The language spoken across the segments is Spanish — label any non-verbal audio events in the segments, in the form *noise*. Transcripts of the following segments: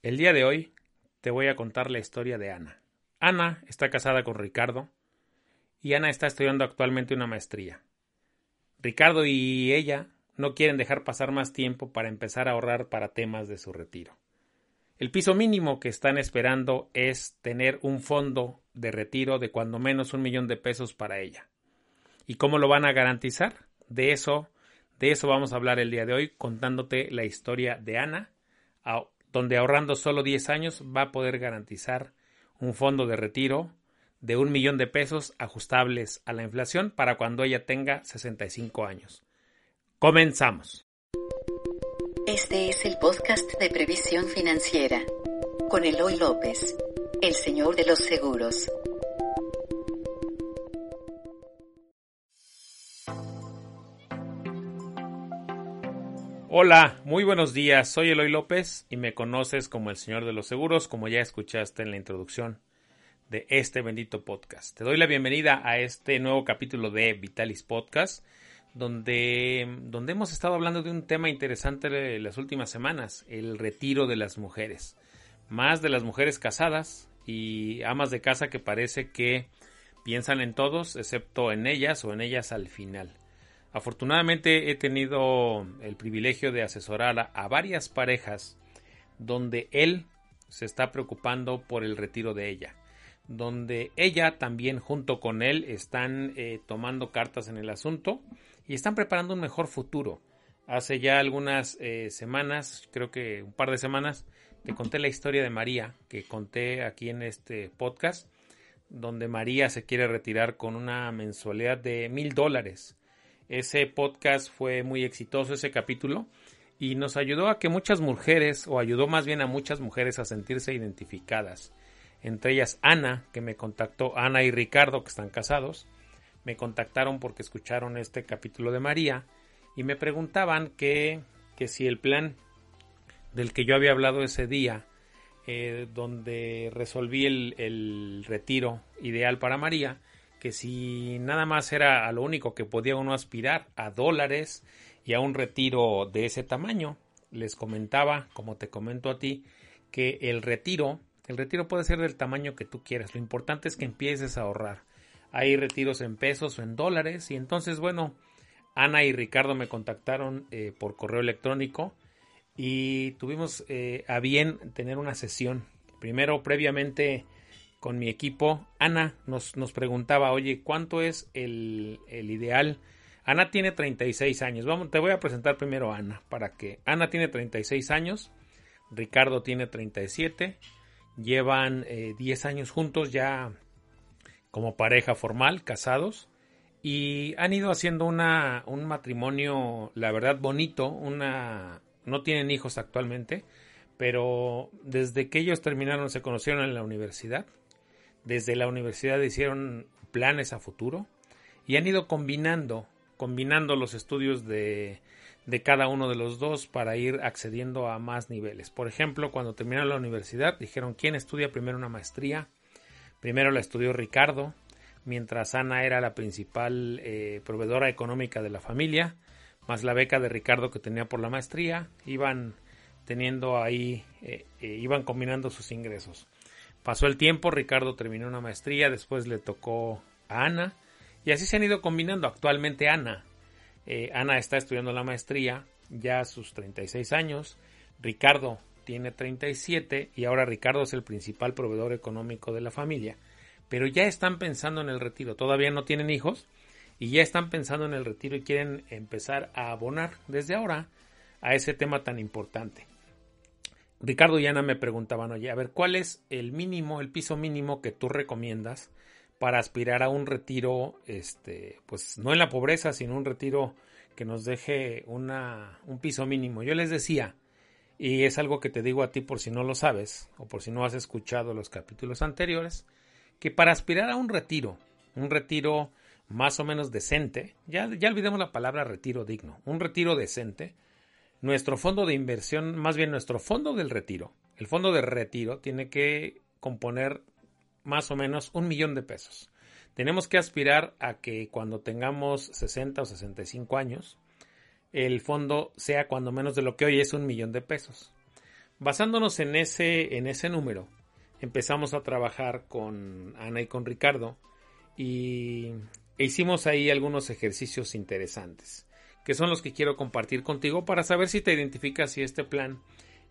El día de hoy te voy a contar la historia de Ana. Ana está casada con Ricardo y Ana está estudiando actualmente una maestría. Ricardo y ella no quieren dejar pasar más tiempo para empezar a ahorrar para temas de su retiro. El piso mínimo que están esperando es tener un fondo de retiro de cuando menos un millón de pesos para ella. ¿Y cómo lo van a garantizar? De eso, de eso vamos a hablar el día de hoy, contándote la historia de Ana, donde ahorrando solo 10 años va a poder garantizar un fondo de retiro de un millón de pesos ajustables a la inflación para cuando ella tenga 65 años. Comenzamos. Este es el podcast de previsión financiera con Eloy López, el señor de los seguros. Hola, muy buenos días. Soy Eloy López y me conoces como el Señor de los Seguros, como ya escuchaste en la introducción de este bendito podcast. Te doy la bienvenida a este nuevo capítulo de Vitalis Podcast, donde, donde hemos estado hablando de un tema interesante las últimas semanas, el retiro de las mujeres. Más de las mujeres casadas y amas de casa que parece que piensan en todos, excepto en ellas o en ellas al final. Afortunadamente he tenido el privilegio de asesorar a, varias parejas donde él se está preocupando por el retiro de ella, donde ella también junto con él están eh, tomando cartas en el asunto y están preparando un mejor futuro. Hace ya algunas eh, semanas, creo que un par de semanas, te conté la historia de María que conté aquí en este podcast, donde María se quiere retirar con una mensualidad de mil dólares ese podcast fue muy exitoso, ese capítulo, y nos ayudó a que muchas mujeres, o ayudó más bien a muchas mujeres a sentirse identificadas. Entre ellas Ana, que me contactó, Ana y Ricardo, que están casados, me contactaron porque escucharon este capítulo de María y me preguntaban que, que si el plan del que yo había hablado ese día, eh, donde resolví el, el retiro ideal para María, que si nada más era a lo único que podía uno aspirar, a dólares y a un retiro de ese tamaño, les comentaba, como te comento a ti, que el retiro, el retiro puede ser del tamaño que tú quieras, lo importante es que empieces a ahorrar. Hay retiros en pesos o en dólares y entonces, bueno, Ana y Ricardo me contactaron eh, por correo electrónico y tuvimos eh, a bien tener una sesión. Primero, previamente, con mi equipo. Ana nos, nos preguntaba, oye, ¿cuánto es el, el, ideal? Ana tiene 36 años. Vamos, te voy a presentar primero a Ana para que Ana tiene 36 años, Ricardo tiene 37, llevan 10 eh, años juntos ya como pareja formal, casados, y han ido haciendo una, un matrimonio, la verdad, bonito, una, no tienen hijos actualmente, pero desde que ellos terminaron, se conocieron en la universidad, desde la universidad hicieron planes a futuro y han ido combinando, combinando los estudios de, cada uno de los dos para ir accediendo a más niveles. Por ejemplo, cuando terminaron la universidad, dijeron quién estudia primero una maestría. Primero la estudió Ricardo, mientras Ana era la principal eh, proveedora económica de la familia, más la beca de Ricardo que tenía por la maestría, iban teniendo ahí, eh, eh, iban combinando sus ingresos. Pasó el tiempo, Ricardo terminó una maestría, después le tocó a Ana y así se han ido combinando. Actualmente Ana, eh, Ana está estudiando la maestría ya a sus 36 años, Ricardo tiene 37 y ahora Ricardo es el principal proveedor económico de la familia. Pero ya están pensando en el retiro, todavía no tienen hijos y ya están pensando en el retiro y quieren empezar a abonar desde ahora a ese tema tan importante. Ricardo y Ana me preguntaban, oye, a ver, ¿cuál es el mínimo, el piso mínimo que tú recomiendas para aspirar a un retiro, este, pues no en la pobreza, sino un retiro que nos deje una, un piso mínimo? Yo les decía, y es algo que te digo a ti por si no lo sabes, o por si no has escuchado los capítulos anteriores, que para aspirar a un retiro, un retiro más o menos decente, ya, ya olvidemos la palabra retiro digno, un retiro decente, nuestro fondo de inversión, más bien nuestro fondo del retiro, el fondo de retiro tiene que componer más o menos un millón de pesos. Tenemos que aspirar a que cuando tengamos 60 o 65 años, el fondo sea cuando menos de lo que hoy es un millón de pesos. Basándonos en ese, en ese número, empezamos a trabajar con Ana y con Ricardo y hicimos ahí algunos ejercicios interesantes, que son los que quiero compartir contigo para saber si te identificas si este plan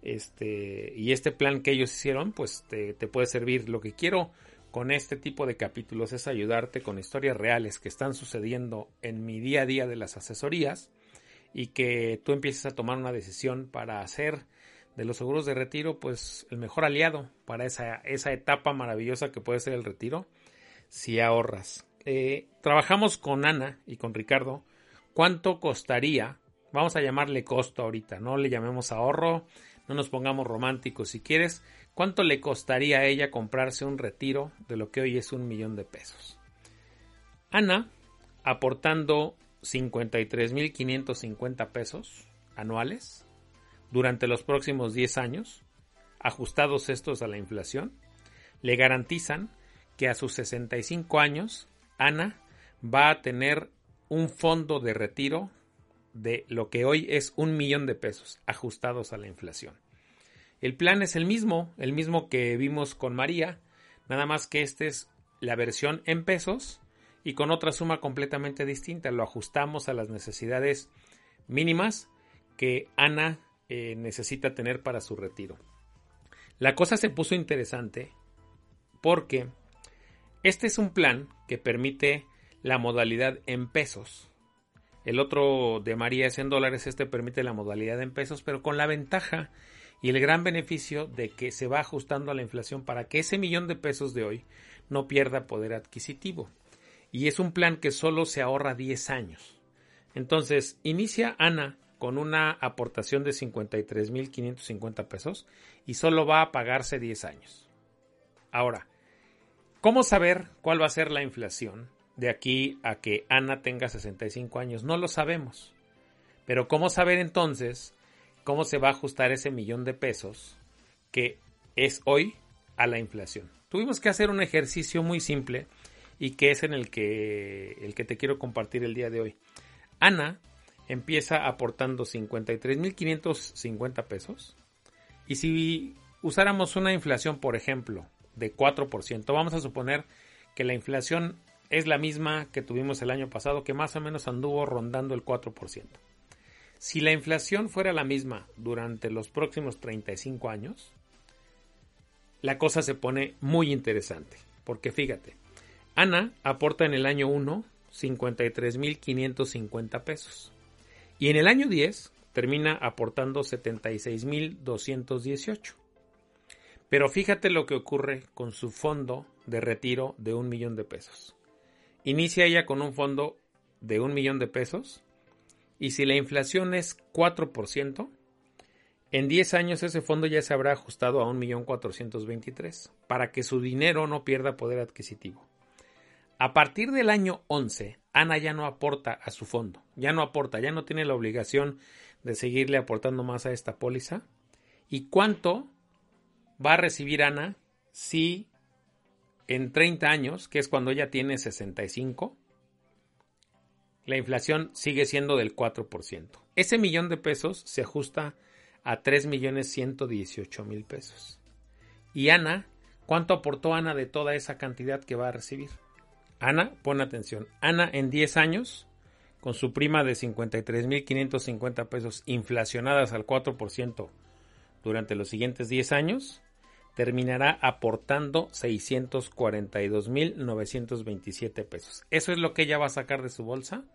este, y este plan que ellos hicieron, pues te, te puede servir. Lo que quiero con este tipo de capítulos es ayudarte con historias reales que están sucediendo en mi día a día de las asesorías y que tú empieces a tomar una decisión para hacer de los seguros de retiro pues el mejor aliado para esa, esa etapa maravillosa que puede ser el retiro si ahorras. Eh, trabajamos con Ana y con Ricardo. ¿Cuánto costaría? Vamos a llamarle costo ahorita, no le llamemos ahorro, no nos pongamos románticos si quieres. ¿Cuánto le costaría a ella comprarse un retiro de lo que hoy es un millón de pesos? Ana, aportando 53.550 pesos anuales durante los próximos 10 años, ajustados estos a la inflación, le garantizan que a sus 65 años, Ana va a tener un fondo de retiro de lo que hoy es un millón de pesos ajustados a la inflación. El plan es el mismo, el mismo que vimos con María, nada más que este es la versión en pesos y con otra suma completamente distinta. Lo ajustamos a las necesidades mínimas que Ana eh, necesita tener para su retiro. La cosa se puso interesante porque este es un plan que permite la modalidad en pesos. El otro de María es en dólares, este permite la modalidad en pesos, pero con la ventaja y el gran beneficio de que se va ajustando a la inflación para que ese millón de pesos de hoy no pierda poder adquisitivo. Y es un plan que solo se ahorra 10 años. Entonces, inicia Ana con una aportación de 53.550 pesos y solo va a pagarse 10 años. Ahora, ¿cómo saber cuál va a ser la inflación de aquí a que Ana tenga 65 años? No lo sabemos. Pero ¿cómo saber entonces cómo se va a ajustar ese millón de pesos que es hoy a la inflación. Tuvimos que hacer un ejercicio muy simple y que es en el que, el que te quiero compartir el día de hoy. Ana empieza aportando 53.550 pesos y si usáramos una inflación, por ejemplo, de 4%, vamos a suponer que la inflación es la misma que tuvimos el año pasado, que más o menos anduvo rondando el 4%. Si la inflación fuera la misma durante los próximos 35 años, la cosa se pone muy interesante. Porque fíjate, Ana aporta en el año 1 53.550 pesos. Y en el año 10 termina aportando 76.218. Pero fíjate lo que ocurre con su fondo de retiro de un millón de pesos. Inicia ella con un fondo de un millón de pesos y si la inflación es 4%, en 10 años ese fondo ya se habrá ajustado a 1.423.000 para que su dinero no pierda poder adquisitivo. A partir del año 11, Ana ya no aporta a su fondo, ya no aporta, ya no tiene la obligación de seguirle aportando más a esta póliza. ¿Y cuánto va a recibir Ana si en 30 años, que es cuando ella tiene 65, la inflación sigue siendo del 4%. Ese millón de pesos se ajusta a 3.118.000 pesos. Y Ana, ¿cuánto aportó Ana de toda esa cantidad que va a recibir? Ana, pon atención, Ana en 10 años, con su prima de 53.550 pesos inflacionadas al 4% durante los siguientes 10 años, terminará aportando 642.927 pesos. Eso es lo que ella va a sacar de su bolsa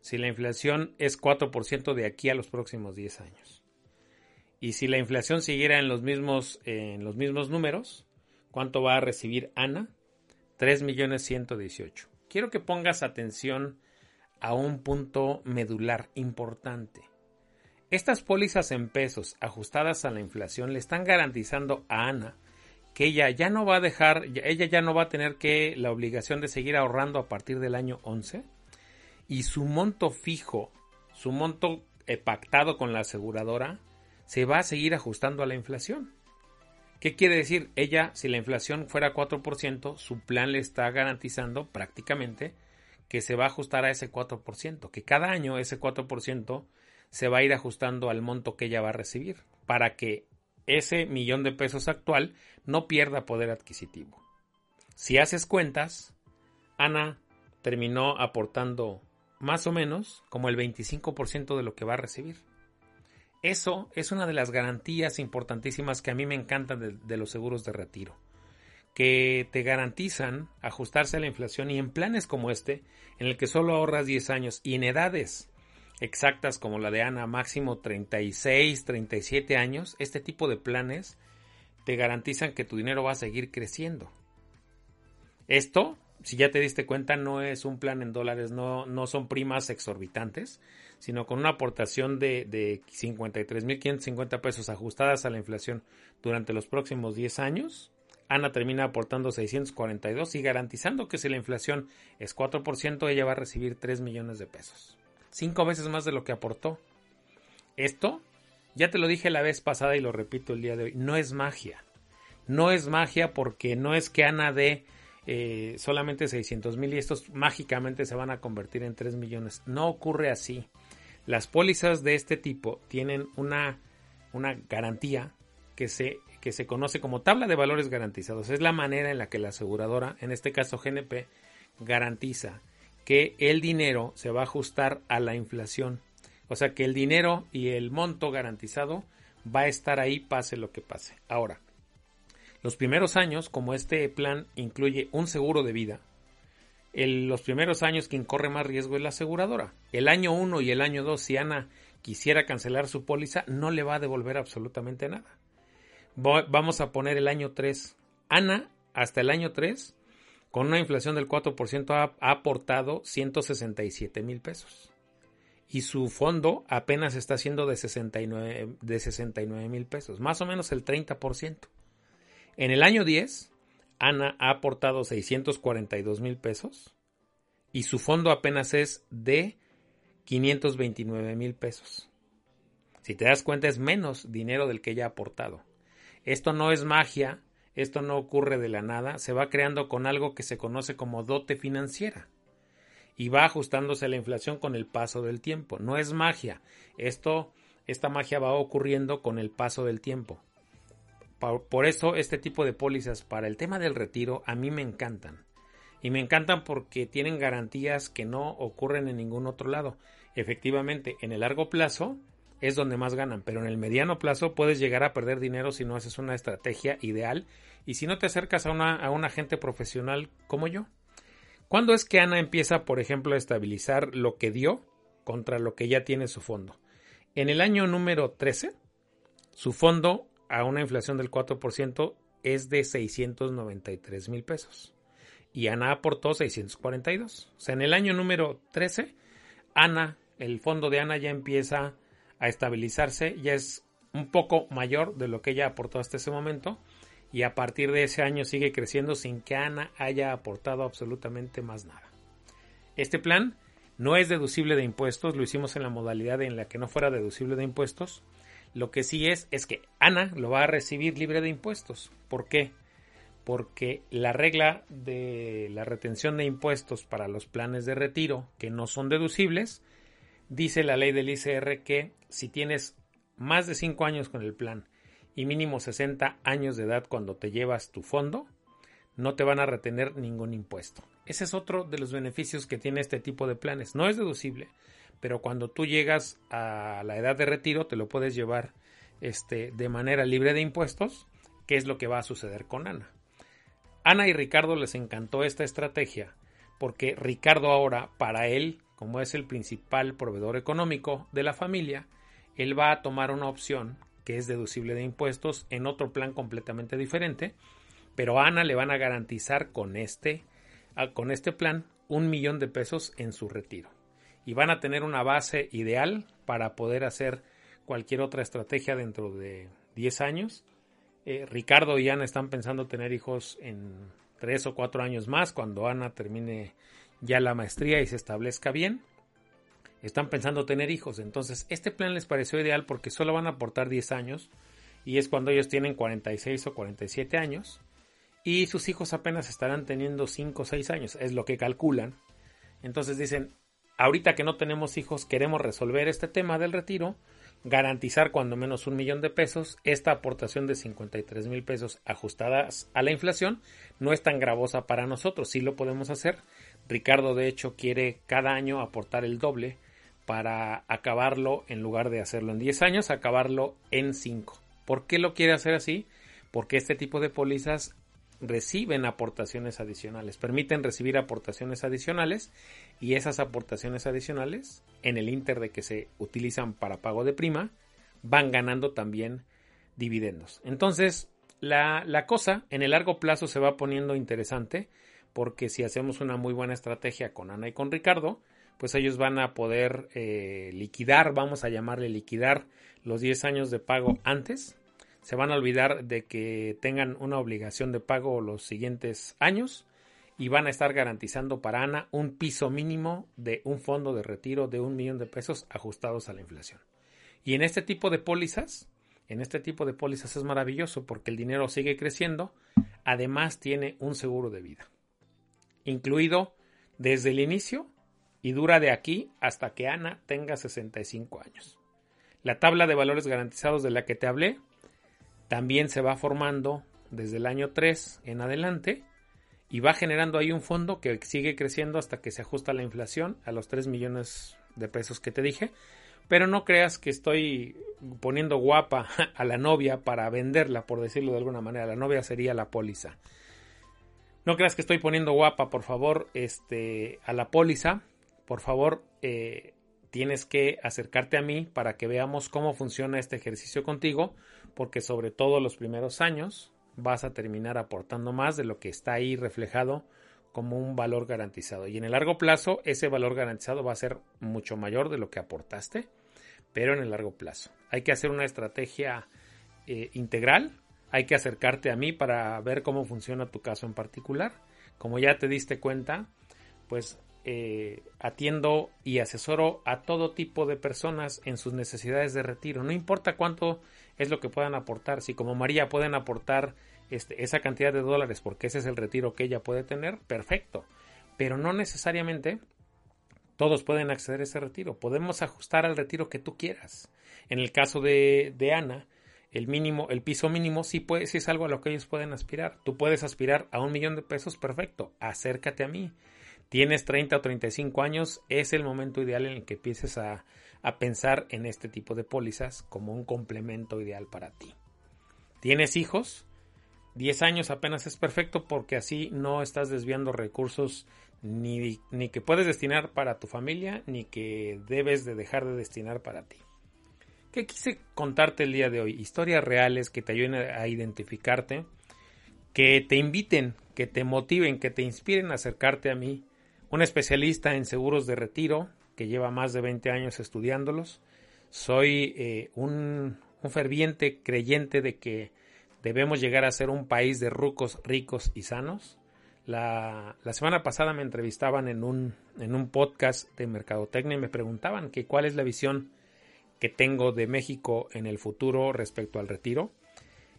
si la inflación es 4% de aquí a los próximos 10 años. Y si la inflación siguiera en los mismos, en los mismos números, ¿cuánto va a recibir Ana? 3.118. Quiero que pongas atención a un punto medular importante. Estas pólizas en pesos ajustadas a la inflación le están garantizando a Ana que ella ya no va a dejar, ella ya no va a tener que la obligación de seguir ahorrando a partir del año 11 y su monto fijo, su monto eh, pactado con la aseguradora, se va a seguir ajustando a la inflación. ¿Qué quiere decir? Ella, si la inflación fuera 4%, su plan le está garantizando prácticamente que se va a ajustar a ese 4%, que cada año ese 4% se va a ir ajustando al monto que ella va a recibir, para que ese millón de pesos actual no pierda poder adquisitivo. Si haces cuentas, Ana terminó aportando más o menos como el 25% de lo que va a recibir. Eso es una de las garantías importantísimas que a mí me encantan de, los seguros de retiro, que te garantizan ajustarse a la inflación y en planes como este, en el que solo ahorras 10 años y en edades exactas como la de Ana, máximo 36, 37 años, este tipo de planes te garantizan que tu dinero va a seguir creciendo. Esto, si ya te diste cuenta, no es un plan en dólares, no, no son primas exorbitantes, sino con una aportación de, de 53.550 pesos ajustadas a la inflación durante los próximos 10 años. Ana termina aportando 642 y garantizando que si la inflación es 4%, ella va a recibir 3 millones de pesos cinco veces más de lo que aportó. Esto, ya te lo dije la vez pasada y lo repito el día de hoy, no es magia. No es magia porque no es que Ana dé eh, solamente 600 mil y estos mágicamente se van a convertir en 3 millones. No ocurre así. Las pólizas de este tipo tienen una, una garantía que se, que se conoce como tabla de valores garantizados. Es la manera en la que la aseguradora, en este caso GNP, garantiza que el dinero se va a ajustar a la inflación. O sea que el dinero y el monto garantizado va a estar ahí pase lo que pase. Ahora, los primeros años, como este plan incluye un seguro de vida, los primeros años quien corre más riesgo es la aseguradora. El año 1 y el año 2, si Ana quisiera cancelar su póliza, no le va a devolver absolutamente nada. Vamos a poner el año 3. Ana, hasta el año 3, con una inflación del 4% ha, aportado 167 mil pesos. Y su fondo apenas está siendo de 69 de 69 mil pesos, más o menos el 30%. En el año 10, Ana ha aportado 642 mil pesos y su fondo apenas es de 529 mil pesos. Si te das cuenta es menos dinero del que ella ha aportado. Esto no es magia, esto no ocurre de la nada, se va creando con algo que se conoce como dote financiera y va ajustándose a la inflación con el paso del tiempo. No es magia, esto, esta magia va ocurriendo con el paso del tiempo. Por, eso este tipo de pólizas para el tema del retiro a mí me encantan. Y me encantan porque tienen garantías que no ocurren en ningún otro lado. Efectivamente, en el largo plazo es donde más ganan, pero en el mediano plazo puedes llegar a perder dinero si no haces una estrategia ideal y si no te acercas a, una, a agente profesional como yo. ¿Cuándo es que Ana empieza, por ejemplo, a estabilizar lo que dio contra lo que ya tiene su fondo? En el año número 13, su fondo a una inflación del 4% es de 693 mil pesos y Ana aportó 642. O sea, en el año número 13, Ana, el fondo de Ana ya empieza a estabilizarse, ya es un poco mayor de lo que ella aportó hasta ese momento y a partir de ese año sigue creciendo sin que Ana haya aportado absolutamente más nada. Este plan no es deducible de impuestos, lo hicimos en la modalidad en la que no fuera deducible de impuestos. Lo que sí es es que Ana lo va a recibir libre de impuestos. ¿Por qué? Porque la regla de la retención de impuestos para los planes de retiro que no son deducibles dice la ley del ICR que si tienes más de 5 años con el plan y mínimo 60 años de edad cuando te llevas tu fondo, no te van a retener ningún impuesto. Ese es otro de los beneficios que tiene este tipo de planes. No es deducible, pero cuando tú llegas a la edad de retiro te lo puedes llevar este, de manera libre de impuestos, que es lo que va a suceder con Ana. Ana y Ricardo les encantó esta estrategia porque Ricardo ahora, para él, como es el principal proveedor económico de la familia, él va a tomar una opción que es deducible de impuestos en otro plan completamente diferente, pero Ana le van a garantizar con este, con este plan un millón de pesos en su retiro. Y van a tener una base ideal para poder hacer cualquier otra estrategia dentro de 10 años. Eh, Ricardo y Ana están pensando tener hijos en 3 o 4 años más, cuando Ana termine ya la maestría y se establezca bien, están pensando tener hijos. Entonces, este plan les pareció ideal porque solo van a aportar 10 años y es cuando ellos tienen 46 o 47 años y sus hijos apenas estarán teniendo 5 o 6 años, es lo que calculan. Entonces dicen, ahorita que no tenemos hijos, queremos resolver este tema del retiro, garantizar cuando menos un millón de pesos. Esta aportación de 53 mil pesos ajustadas a la inflación no es tan gravosa para nosotros, sí lo podemos hacer. Ricardo de hecho quiere cada año aportar el doble para acabarlo en lugar de hacerlo en 10 años, acabarlo en 5. ¿Por qué lo quiere hacer así? Porque este tipo de pólizas reciben aportaciones adicionales, permiten recibir aportaciones adicionales y esas aportaciones adicionales, en el inter de que se utilizan para pago de prima, van ganando también dividendos. Entonces, la, la cosa en el largo plazo se va poniendo interesante porque si hacemos una muy buena estrategia con Ana y con Ricardo, pues ellos van a poder eh, liquidar, vamos a llamarle liquidar los 10 años de pago antes se van a olvidar de que tengan una obligación de pago los siguientes años y van a estar garantizando para Ana un piso mínimo de un fondo de retiro de un millón de pesos ajustados a la inflación. Y en este tipo de pólizas, en este tipo de pólizas es maravilloso porque el dinero sigue creciendo, además tiene un seguro de vida, incluido desde el inicio y dura de aquí hasta que Ana tenga 65 años. La tabla de valores garantizados de la que te hablé también se va formando desde el año 3 en adelante y va generando ahí un fondo que sigue creciendo hasta que se ajusta la inflación a los 3 millones de pesos que te dije. Pero no creas que estoy poniendo guapa *laughs* a la novia para venderla, por decirlo de alguna manera. La novia sería la póliza. No creas que estoy poniendo guapa, por favor, este, a la póliza. Por favor, eh, tienes que acercarte a mí para que veamos cómo funciona este ejercicio contigo, porque sobre todo los primeros años vas a terminar aportando más de lo que está ahí reflejado como un valor garantizado. Y en el largo plazo ese valor garantizado va a ser mucho mayor de lo que aportaste, pero en el largo plazo. Hay que hacer una estrategia eh, integral, hay que acercarte a mí para ver cómo funciona tu caso en particular. Como ya te diste cuenta, pues eh, atiendo y asesoro a todo tipo de personas en sus necesidades de retiro. No importa cuánto es lo que puedan aportar. Si como María pueden aportar este, esa cantidad de dólares porque ese es el retiro que ella puede tener, perfecto. Pero no necesariamente todos pueden acceder a ese retiro. Podemos ajustar al retiro que tú quieras. En el caso de, de Ana, el mínimo, el piso mínimo sí, puede, sí es algo a lo que ellos pueden aspirar. Tú puedes aspirar a un millón de pesos, perfecto. Acércate a mí tienes 30 o 35 años, es el momento ideal en el que empieces a, pensar en este tipo de pólizas como un complemento ideal para ti. ¿Tienes hijos? 10 años apenas es perfecto porque así no estás desviando recursos ni, ni, que puedes destinar para tu familia ni que debes de dejar de destinar para ti. ¿Qué quise contarte el día de hoy? Historias reales que te ayuden a identificarte, que te inviten, que te motiven, que te inspiren a acercarte a mí un especialista en seguros de retiro que lleva más de 20 años estudiándolos. Soy eh, un, ferviente creyente de que debemos llegar a ser un país de rucos ricos y sanos. La, semana pasada me entrevistaban en un, en un podcast de Mercadotecnia y me preguntaban que cuál es la visión que tengo de México en el futuro respecto al retiro.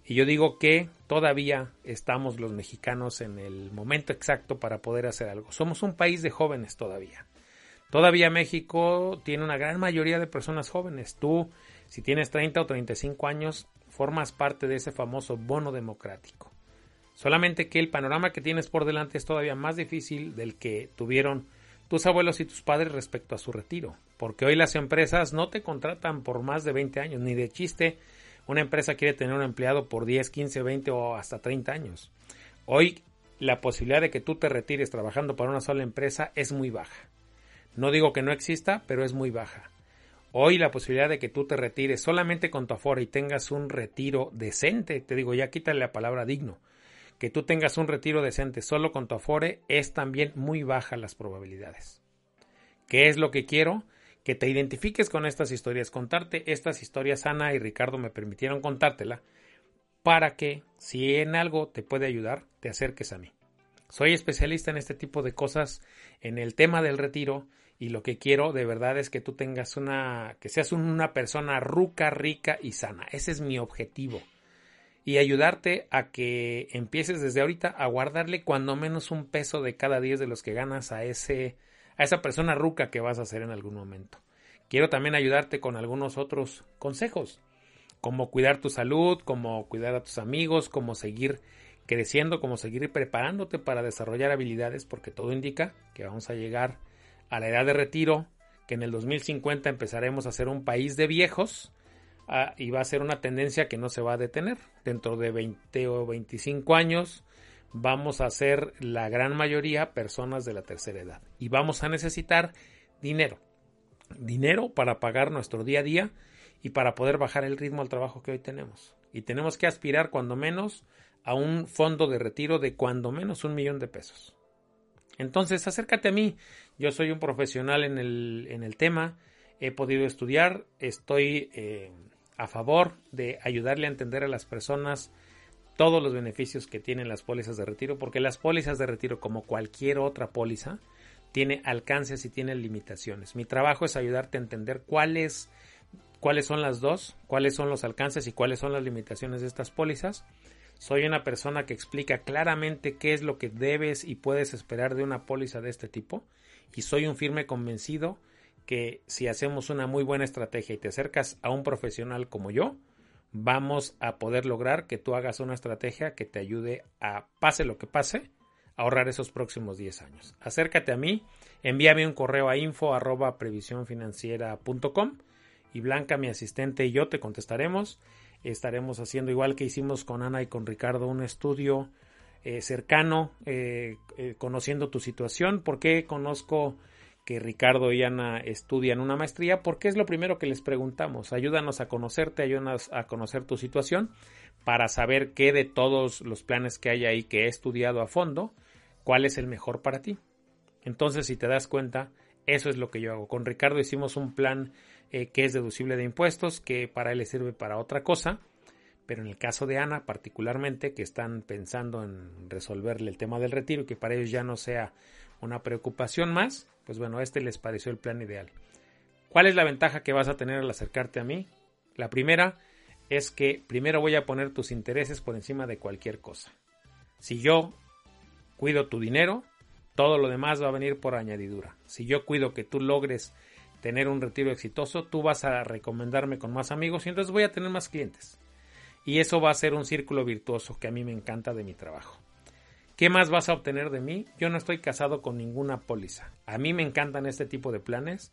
Y yo digo que todavía estamos los mexicanos en el momento exacto para poder hacer algo. Somos un país de jóvenes todavía. Todavía México tiene una gran mayoría de personas jóvenes. Tú, si tienes 30 o 35 años, formas parte de ese famoso bono democrático. Solamente que el panorama que tienes por delante es todavía más difícil del que tuvieron tus abuelos y tus padres respecto a su retiro. Porque hoy las empresas no te contratan por más de 20 años, ni de chiste una empresa quiere tener un empleado por 10, 15, 20 o hasta 30 años. Hoy la posibilidad de que tú te retires trabajando para una sola empresa es muy baja. No digo que no exista, pero es muy baja. Hoy la posibilidad de que tú te retires solamente con tu afora y tengas un retiro decente, te digo ya quítale la palabra digno, que tú tengas un retiro decente solo con tu afore es también muy baja las probabilidades. ¿Qué es lo que quiero? que te identifiques con estas historias, contarte estas historias, Ana y Ricardo me permitieron contártela, para que si en algo te puede ayudar, te acerques a mí. Soy especialista en este tipo de cosas, en el tema del retiro, y lo que quiero de verdad es que tú tengas una, que seas una persona ruca, rica y sana. Ese es mi objetivo. Y ayudarte a que empieces desde ahorita a guardarle cuando menos un peso de cada diez de los que ganas a ese a esa persona ruca que vas a ser en algún momento. quiero también ayudarte con algunos otros consejos, como cuidar tu salud, como cuidar a tus amigos, como seguir creciendo, como seguir preparándote para desarrollar habilidades, porque todo indica que vamos a llegar a la edad de retiro, que en el 2050 empezaremos a ser un país de viejos y va a ser una tendencia que no se va a detener. Dentro de 20 o 25 años vamos a ser la gran mayoría personas de la tercera edad y vamos a necesitar dinero. Dinero para pagar nuestro día a día y para poder bajar el ritmo al trabajo que hoy tenemos. Y tenemos que aspirar cuando menos a un fondo de retiro de cuando menos un millón de pesos. Entonces, acércate a mí. Yo soy un profesional en el, en el tema. He podido estudiar. Estoy eh, a favor de ayudarle a entender a las personas todos los beneficios que tienen las pólizas de retiro, porque las pólizas de retiro, como cualquier otra póliza, tiene alcances y tiene limitaciones. Mi trabajo es ayudarte a entender cuáles, cuáles son las dos, cuáles son los alcances y cuáles son las limitaciones de estas pólizas soy una persona que explica claramente qué es lo que debes y puedes esperar de una póliza de este tipo y soy un firme convencido que si hacemos una muy buena estrategia y te acercas a un profesional como yo, vamos a poder lograr que tú hagas una estrategia que te ayude a, pase lo que pase, ahorrar esos próximos 10 años. Acércate a mí, envíame un correo a info y Blanca, mi asistente y yo te contestaremos estaremos haciendo igual que hicimos con Ana y con Ricardo un estudio eh, cercano eh, eh, conociendo tu situación porque conozco que Ricardo y Ana estudian una maestría porque es lo primero que les preguntamos ayúdanos a conocerte ayúdanos a conocer tu situación para saber qué de todos los planes que hay ahí que he estudiado a fondo cuál es el mejor para ti entonces si te das cuenta eso es lo que yo hago con Ricardo hicimos un plan eh, que es deducible de impuestos, que para él le sirve para otra cosa. Pero en el caso de Ana, particularmente, que están pensando en resolverle el tema del retiro y que para ellos ya no sea una preocupación más, pues bueno, este les pareció el plan ideal. ¿Cuál es la ventaja que vas a tener al acercarte a mí? La primera es que primero voy a poner tus intereses por encima de cualquier cosa. Si yo cuido tu dinero, todo lo demás va a venir por añadidura. Si yo cuido que tú logres tener un retiro exitoso, tú vas a recomendarme con más amigos y entonces voy a tener más clientes. Y eso va a ser un círculo virtuoso que a mí me encanta de mi trabajo. ¿Qué más vas a obtener de mí? Yo no estoy casado con ninguna póliza. A mí me encantan este tipo de planes,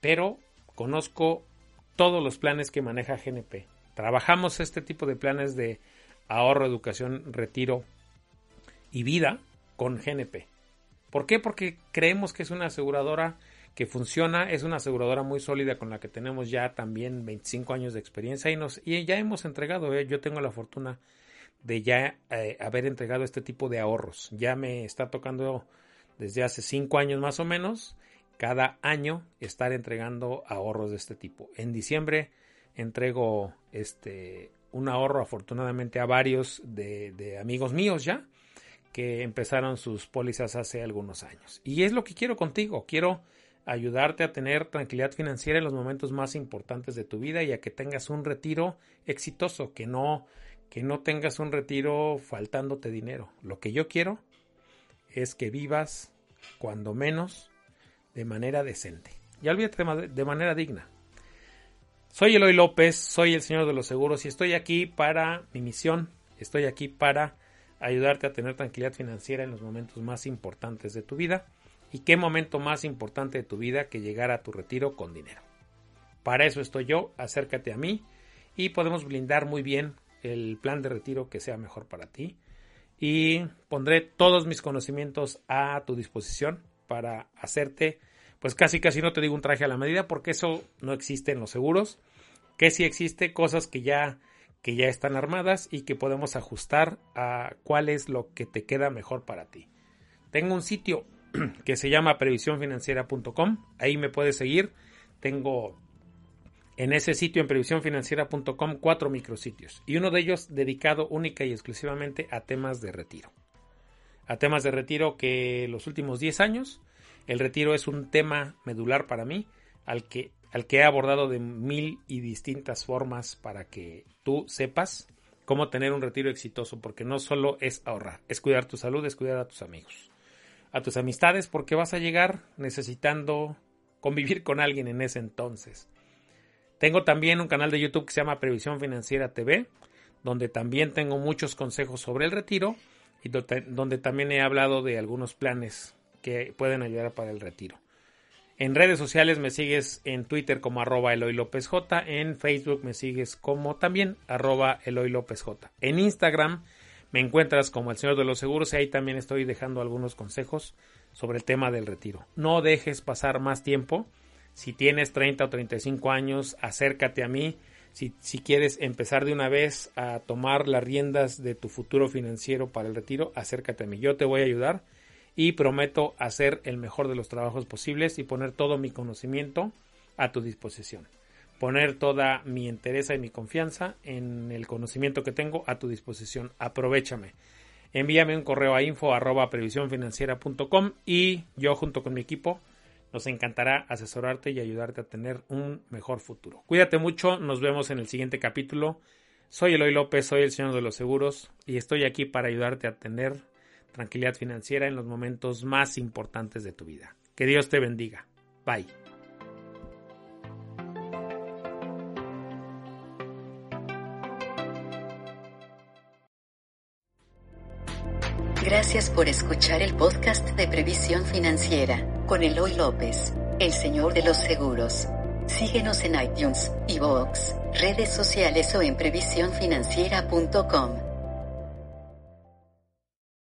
pero conozco todos los planes que maneja GNP. Trabajamos este tipo de planes de ahorro, educación, retiro y vida con GNP. ¿Por qué? Porque creemos que es una aseguradora que funciona, es una aseguradora muy sólida con la que tenemos ya también 25 años de experiencia y, nos, y ya hemos entregado, eh, yo tengo la fortuna de ya eh, haber entregado este tipo de ahorros. Ya me está tocando desde hace 5 años más o menos, cada año estar entregando ahorros de este tipo. En diciembre entrego este un ahorro afortunadamente a varios de amigos míos ya que empezaron sus pólizas hace algunos años. Y es lo que quiero contigo, quiero ayudarte a tener tranquilidad financiera en los momentos más importantes de tu vida y a que tengas un retiro exitoso, que no que no tengas un retiro faltándote dinero. Lo que yo quiero es que vivas cuando menos de manera decente. Ya olvídate de manera digna. Soy Eloy López, soy el señor de los seguros y estoy aquí para mi misión, estoy aquí para ayudarte a tener tranquilidad financiera en los momentos más importantes de tu vida ¿Y qué momento más importante de tu vida que llegar a tu retiro con dinero? Para eso estoy yo, acércate a mí y podemos blindar muy bien el plan de retiro que sea mejor para ti. Y pondré todos mis conocimientos a tu disposición para hacerte, pues casi casi no te digo un traje a la medida porque eso no existe en los seguros, que sí existe cosas que ya que ya están armadas y que podemos ajustar a cuál es lo que te queda mejor para ti. Tengo un sitio *clears throat* que se llama previsiónfinanciera.com. Ahí me puedes seguir. Tengo en ese sitio en previsiónfinanciera.com cuatro micrositios y uno de ellos dedicado única y exclusivamente a temas de retiro. A temas de retiro que los últimos 10 años el retiro es un tema medular para mí al que, al que he abordado de mil y distintas formas para que tú sepas cómo tener un retiro exitoso porque no solo es ahorrar, es cuidar tu salud, es cuidar a tus amigos a tus amistades porque vas a llegar necesitando convivir con alguien en ese entonces. Tengo también un canal de YouTube que se llama Previsión Financiera TV, donde también tengo muchos consejos sobre el retiro y donde también he hablado de algunos planes que pueden ayudar para el retiro. En redes sociales me sigues en Twitter como arroba Eloy López J, en Facebook me sigues como también arroba Eloy López J. En Instagram me encuentras como el Señor de los Seguros y ahí también estoy dejando algunos consejos sobre el tema del retiro. No dejes pasar más tiempo. Si tienes 30 o 35 años, acércate a mí. Si, si, quieres empezar de una vez a tomar las riendas de tu futuro financiero para el retiro, acércate a mí. Yo te voy a ayudar y prometo hacer el mejor de los trabajos posibles y poner todo mi conocimiento a tu disposición. Poner toda mi interés y mi confianza en el conocimiento que tengo a tu disposición. Aprovechame. Envíame un correo a info arroba y yo junto con mi equipo nos encantará asesorarte y ayudarte a tener un mejor futuro. Cuídate mucho, nos vemos en el siguiente capítulo. Soy Eloy López, soy el señor de los seguros y estoy aquí para ayudarte a tener tranquilidad financiera en los momentos más importantes de tu vida. Que Dios te bendiga. Bye. Gracias por escuchar el podcast de Previsión Financiera con Eloy López, el señor de los seguros. Síguenos en iTunes, iVoox, redes sociales o en previsiónfinanciera.com.